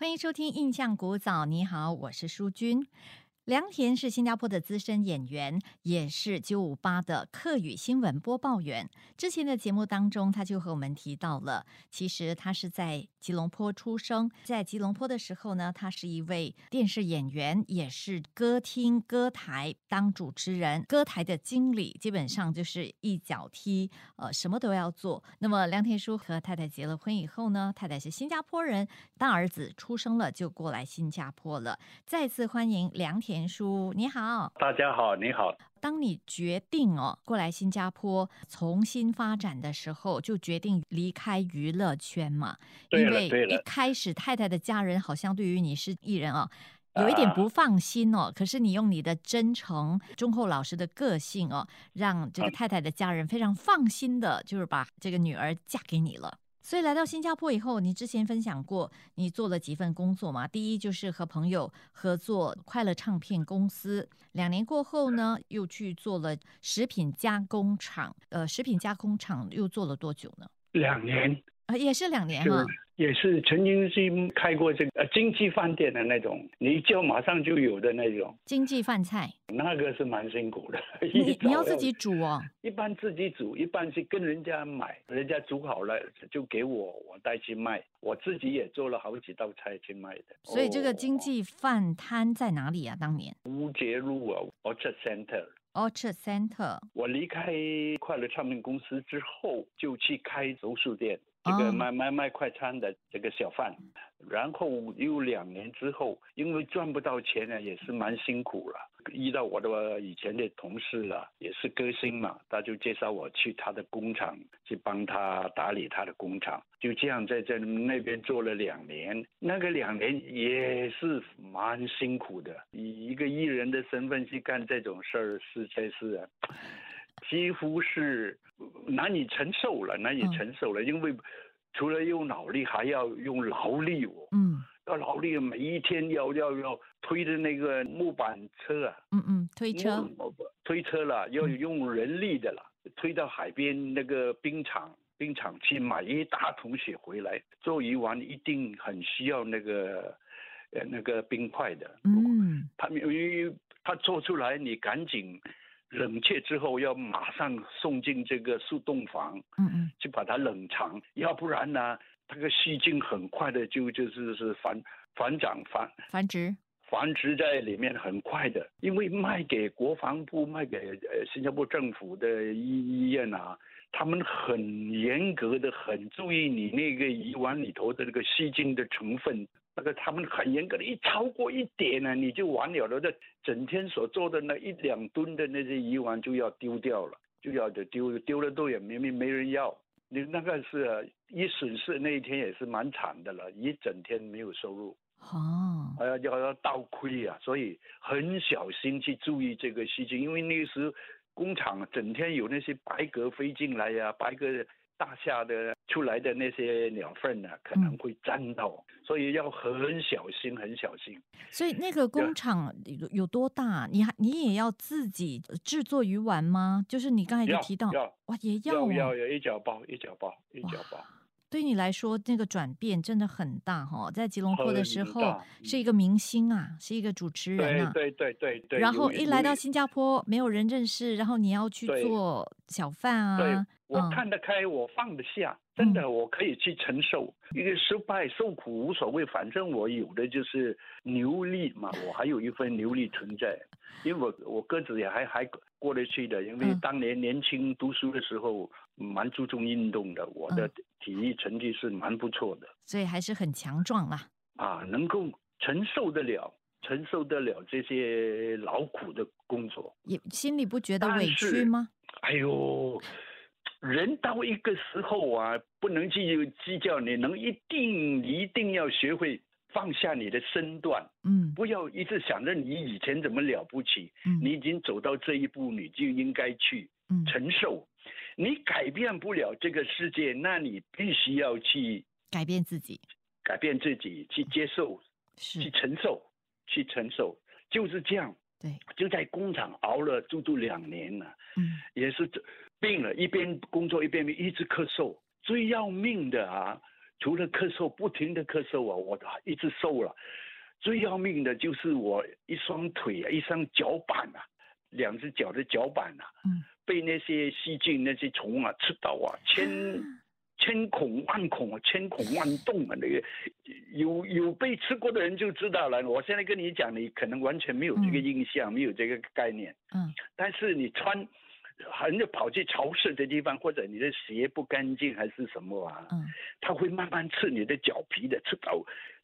欢迎收听《印象古早》。你好，我是淑君。梁田是新加坡的资深演员，也是九五八的客语新闻播报员。之前的节目当中，他就和我们提到了，其实他是在吉隆坡出生，在吉隆坡的时候呢，他是一位电视演员，也是歌厅、歌台当主持人，歌台的经理，基本上就是一脚踢，呃，什么都要做。那么梁田叔和太太结了婚以后呢，太太是新加坡人，大儿子出生了就过来新加坡了。再次欢迎梁田。叔，你好，大家好，你好。当你决定哦过来新加坡重新发展的时候，就决定离开娱乐圈嘛？因为一开始太太的家人好像对于你是艺人哦，有一点不放心哦。可是你用你的真诚、忠厚老实的个性哦，让这个太太的家人非常放心的，就是把这个女儿嫁给你了。所以来到新加坡以后，你之前分享过你做了几份工作嘛？第一就是和朋友合作快乐唱片公司，两年过后呢，又去做了食品加工厂。呃，食品加工厂又做了多久呢？两年。也是两年哈，也是曾经是开过这个呃经济饭店的那种，你一叫马上就有的那种经济饭菜，那个是蛮辛苦的。你你要自己煮哦？一般自己煮，一般是跟人家买，人家煮好了就给我，我带去卖。我自己也做了好几道菜去卖的。所以这个经济饭摊在哪里啊？当年乌节路啊，Orchard Center。Orchard Center。我离开快乐唱片公司之后，就去开熟食店。这个卖卖卖快餐的这个小贩，然后又两年之后，因为赚不到钱呢，也是蛮辛苦了。遇到我的以前的同事了，也是歌星嘛，他就介绍我去他的工厂去帮他打理他的工厂。就这样在在那边做了两年，那个两年也是蛮辛苦的。以一个艺人的身份去干这种事儿，实在是。几乎是难以承受了，难以承受了，因为除了用脑力，还要用劳力哦。嗯，要劳力，每一天要要要推着那个木板车啊。嗯嗯，推车。推车了，要用人力的了，推到海边那个冰场，冰场去买一大桶雪回来做鱼丸，一定很需要那个呃那个冰块的。嗯。他因为他做出来，你赶紧。冷却之后要马上送进这个速冻房，嗯嗯，去把它冷藏，要不然呢，这个细菌很快的就就是是繁繁长繁繁殖繁殖在里面很快的，因为卖给国防部卖给呃新加坡政府的医医院啊，他们很严格的很注意你那个鱼丸里头的那个细菌的成分。那个他们很严格的，一超过一点呢，你就完了了。这整天所做的那一两吨的那些鱼丸就要丢掉了，就要丢丢了都也没没没人要。你那个是一损失那一天也是蛮惨的了，一整天没有收入，哦，还要要要倒亏啊，所以很小心去注意这个事情，因为那时工厂整天有那些白鸽飞进来呀，白鸽。大厦的出来的那些鸟粪呢，可能会沾到，所以要很小心，很小心。所以那个工厂有有多大？你还你也要自己制作鱼丸吗？就是你刚才就提到，哇，也要要要一角包，一角包，一角包。对你来说，那个转变真的很大哈！在吉隆坡的时候是一个明星啊，是一个主持人啊，对对对对。然后一来到新加坡，没有人认识，然后你要去做小贩啊。我看得开，我放得下，真的，我可以去承受一个失败，受苦无所谓，反正我有的就是牛力嘛，我还有一份牛力存在，因为我我个子也还还过得去的，因为当年年轻读书的时候蛮注重运动的，我的体育成绩是蛮不错的，所以还是很强壮啦。啊，能够承受得了，承受得了这些劳苦的工作，也心里不觉得委屈吗？哎呦。人到一个时候啊，不能去计较，你能一定一定要学会放下你的身段，嗯，不要一直想着你以前怎么了不起，嗯，你已经走到这一步，你就应该去承受。你改变不了这个世界，那你必须要去改变自己，改变自己，去接受，是。去承受，去承受，就是这样。对，就在工厂熬了足足两年了，嗯，也是病了，一边工作一边一直咳嗽。最要命的啊，除了咳嗽，不停的咳嗽啊，我一直瘦了。最要命的就是我一双腿啊，一双脚板啊，两只脚的脚板啊，嗯，被那些细菌、那些虫啊吃到啊，千千孔万孔啊，千孔万洞啊，那个有有被吃过的人就知道了。我现在跟你讲，你可能完全没有这个印象，没有这个概念。嗯，但是你穿。很就跑去潮湿的地方，或者你的鞋不干净还是什么啊？嗯，它会慢慢刺你的脚皮的，刺到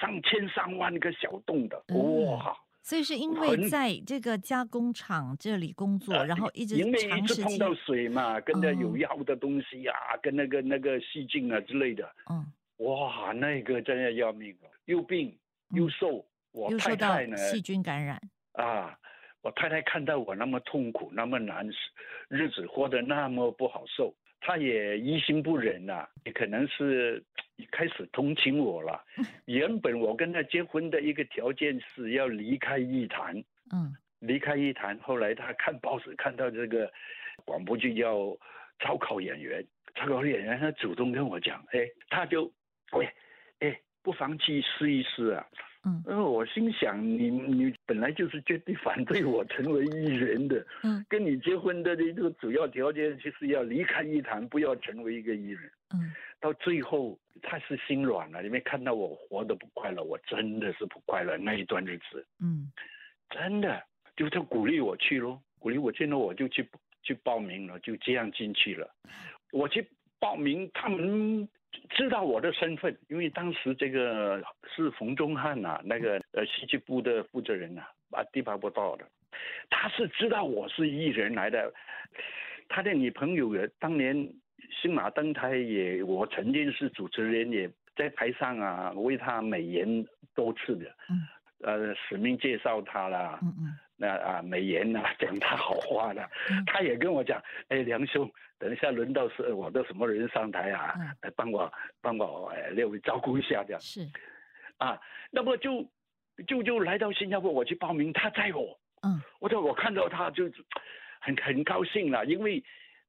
上千上万个小洞的，哇！所以是因为在这个加工厂这里工作，然后一直因为一直碰到，水嘛，跟着有药的东西啊，跟那个那个细菌啊之类的，嗯，哇，那个真的要命了，又病又。瘦，我太太呢细菌感染，啊。我太太看到我那么痛苦，那么难，日子过得那么不好受，她也于心不忍呐、也可能是开始同情我了。原本我跟他结婚的一个条件是要离开艺坛，嗯离开艺坛。后来他看报纸看到这个广播剧要招考演员，招考演员，他主动跟我讲，哎，他就，喂，哎，不妨去试一试啊。嗯。呃，我心想，你你本来就是绝对反对我成为艺人的，嗯。跟你结婚的这个主要条件就是要离开艺坛，不要成为一个艺人。嗯。到最后，他是心软了，因为看到我活得不快乐，我真的是不快乐那一段日子，嗯。真的就他鼓励我去咯，鼓励我去了，我就去去报名了，就这样进去了。我去报名，他们知道我的身份，因为当时这个是冯中汉呐、那个呃戏剧部的负责人呐、啊，地方不到的，他是知道我是艺人来的，他的女朋友也当年新马登台也，我曾经是主持人，也在台上啊为他美言多次的，嗯。呃，使命介绍他啦，嗯嗯那啊美言呐、讲他好话的，嗯。他也跟我讲，哎，梁兄，等一下轮到是我的什么人上台啊，嗯来帮我帮我呃列位照顾一下这样是。啊，那么就就就来到新加坡，我去报名，他载我，嗯。我就我看到他就很很高兴了，因为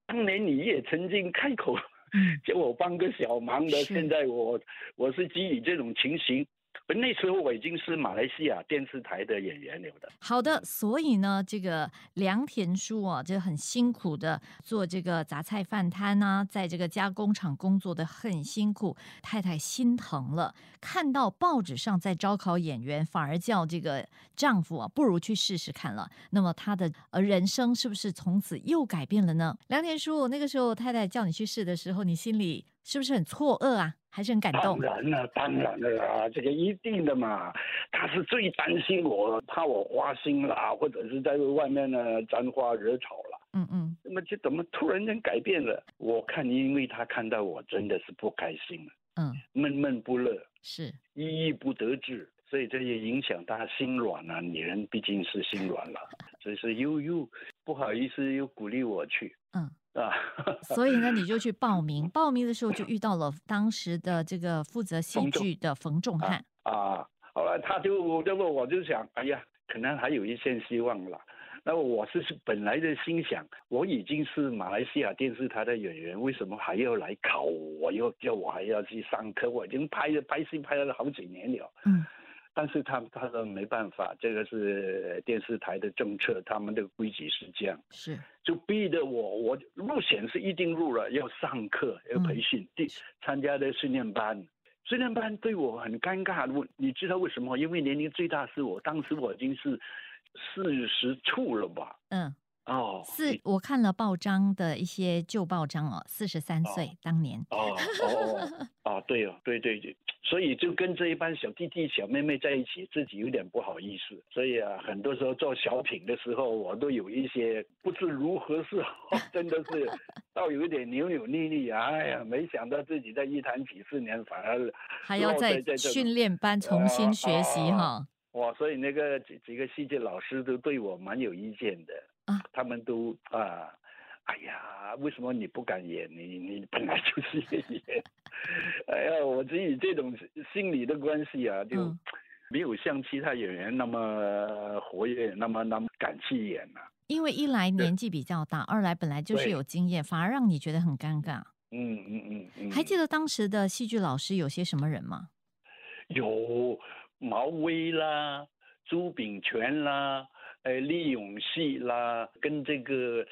当年你也曾经开口嗯。叫我帮个小忙的，现在我我是基于这种情形，那时候我已经是马来西亚电视台的演员了的。好的，所以呢，这个梁田叔啊，就很辛苦的做这个杂菜饭摊啊，在这个加工厂工作的很辛苦，太太心疼了，看到报纸上在招考演员，反而叫这个丈夫啊，不如去试试看了。那么他的呃人生是不是从此又改变了呢？梁田叔，那个时候太太叫你去试的时候，你心里是不是很错愕啊，还是很感动当？然了，当然了啊，这个一定的嘛。他是最担心我，怕我花心啦，或者是在外面呢沾花惹草了。嗯嗯那么就怎么突然间改变了？我看，因为他看到我真的是不开心了，嗯，闷闷不乐，是郁郁不得志，所以这也影响他心软了、女人毕竟是心软了，所以说又又不好意思，又鼓励我去嗯。啊。所以呢，你就去报名。报名的时候就遇到了当时的这个负责戏剧的冯仲汉。啊，后来他就那么我就想，哎呀，可能还有一线希望了。那我是本来的心想，我已经是马来西亚电视台的演员，为什么还要来考我？又叫我还要去上课？我已经拍了拍戏拍了好几年了。嗯但是他他说没办法，这个是电视台的政策，他们的规矩是这样，是就逼得我我入选是一定入了，要上课要培训，第、参加的训练班。训练班对我很尴尬，我你知道为什么？因为年龄最大是我，当时我已经是四十处了吧？嗯，哦，四我看了报章的一些旧报章哦，四十三岁当年。哦哦哦哦，对哦，对对对，所以就跟这一班小弟弟小妹妹在一起，自己有点不好意思。所以啊，很多时候做小品的时候，我都有一些不知如何是好，真的是倒有一点扭扭捏捏。哎呀，没想到自己在一谈几十年，反而还要在训练班重新学习啊哈。哇，所以那个几几个戏剧老师都对我蛮有意见的啊他们都啊，哎呀，为什么你不敢演？你你本来就是演员，哎呀，我只以这种心理的关系啊，就嗯没有像其他演员那么活跃，那么那么敢去演呐、因为一来年纪比较大，二来本来就是有经验，反而让你觉得很尴尬。嗯嗯嗯嗯，还记得当时的戏剧老师有些什么人吗？有毛威啦、朱炳全啦、呃李永熙啦，跟这个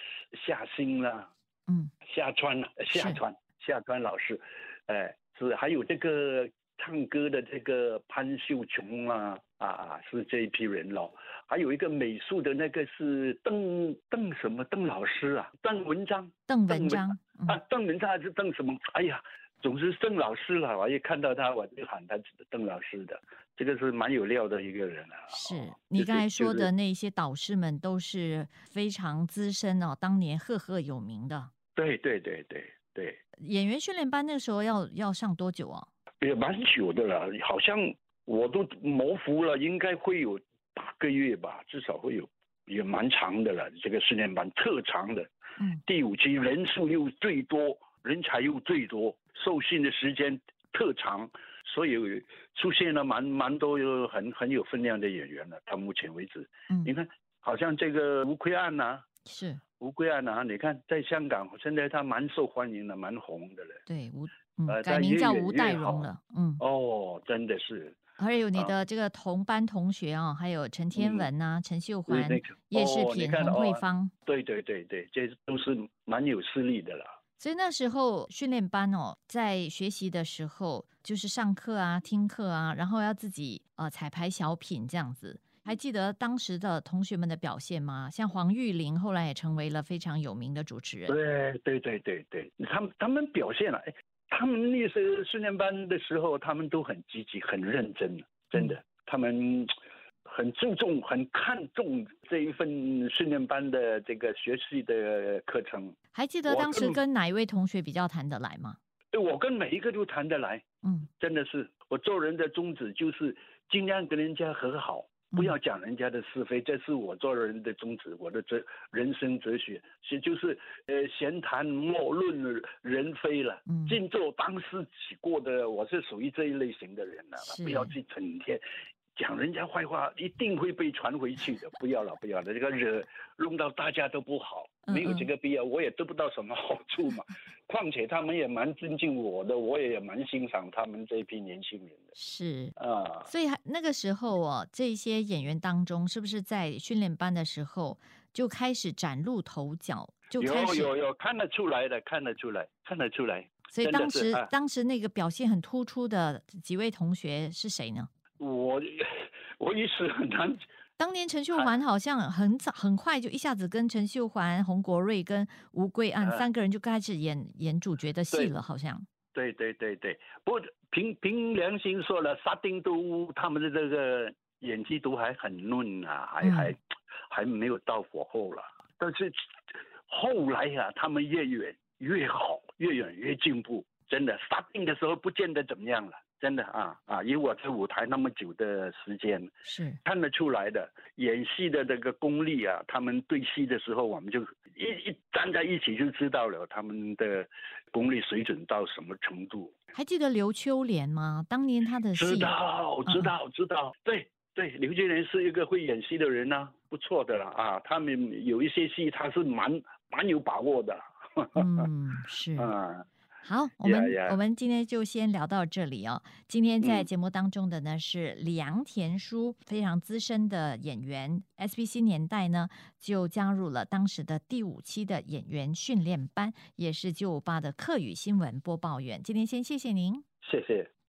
夏星啦、嗯，夏川夏川夏川老师，哎、是还有这个唱歌的这个潘秀琼啊，啊是这一批人咯。还有一个美术的那个是邓邓什么邓老师啊，邓文章邓文文章，嗯啊，邓文章还是邓什么？哎呀，总之邓老师了，我一看到他我就喊他邓老师的，这个是蛮有料的一个人啊。是哦你刚才说的那些导师们都是非常资深哦，当年赫赫有名的对对对对对，演员训练班。那个时候要要上多久啊？也蛮久的了，好像我都模糊了，应该会有八个月吧，至少会有，也蛮长的了。这个训练班特长的，嗯，第五期人数又最多，人才又最多，受训的时间特长，所以出现了蛮蛮多有很很有分量的演员了。到目前为止，嗯你看，好像这个吴奎安呐、是吴奎安呐、你看在香港现在他蛮受欢迎的，蛮红的了。对吴嗯呃改名叫吴代荣了，嗯，哦，真的是。还有你啊的这个同班同学啊，还有陈天嗯文呐、陈秀环、那个叶世平、看洪慧哦芳。对对对对，这都是蛮有势力的啦。所以那时候训练班哦，在学习的时候就是上课啊、听课啊，然后要自己呃彩排小品这样子。还记得当时的同学们的表现吗？像黄玉玲后来也成为了非常有名的主持人。对对对对对，他们他们表现了，哎，他们那时候训练班的时候，他们都很积极、很认真，真的，他们很注重、很看重这一份训练班的这个学习的课程。还记得我当时跟哪一位同学比较谈得来吗？对我跟每一个都谈得来，嗯，真的是我做人的宗旨就是尽量跟人家和好。不要讲人家的是非，这是我做人的宗旨，我的哲人生哲学是就是呃闲谈莫论人非了，嗯尽做当事己过的，我是属于这一类型的人了，是不要去整天讲人家坏话，一定会被传回去的，不要了，不要了，这个惹弄到大家都不好，嗯没有这个必要，我也得不到什么好处嘛。况且他们也蛮尊敬我的，我也蛮欣赏他们这一批年轻人的是。啊。所以那个时候哦，这些演员当中，是不是在训练班的时候就开始崭露头角，就开始？有有有，看得出来的，看得出来，看得出来。所以当时、啊当时那个表现很突出的几位同学是谁呢？我我一时很难，当年陈秀啊环好像很早很快就一下子跟陈秀环、洪国瑞跟吴桂安啊三个人就开始演演主角的戏了，好像。对对对对。不过凭凭良心说了，沙丁都他们的这个演技都还很嫩啊，还、嗯还还没有到火候了。但是后来呀、他们越演越好，越演越进步。真的，沙丁的时候不见得怎么样了。真的啊啊！以我在舞台那么久的时间，是看得出来的，演戏的这个功力啊，他们对戏的时候，我们就一一站在一起就知道了他们的功力水准到什么程度。还记得刘秋莲吗？当年她的知戏，道，知道，知道。对对，刘秋莲是一个会演戏的人呢、不错的了啊。他们有一些戏他是蛮蛮有把握的。嗯，是。啊，好，我们 yeah. 我们今天就先聊到这里哦。今天在嗯节目当中的呢是梁田书，非常资深的演员，SBC 年代呢就加入了当时的第五期的演员训练班，也是九五八的课语新闻播报员。今天先谢谢您。谢谢。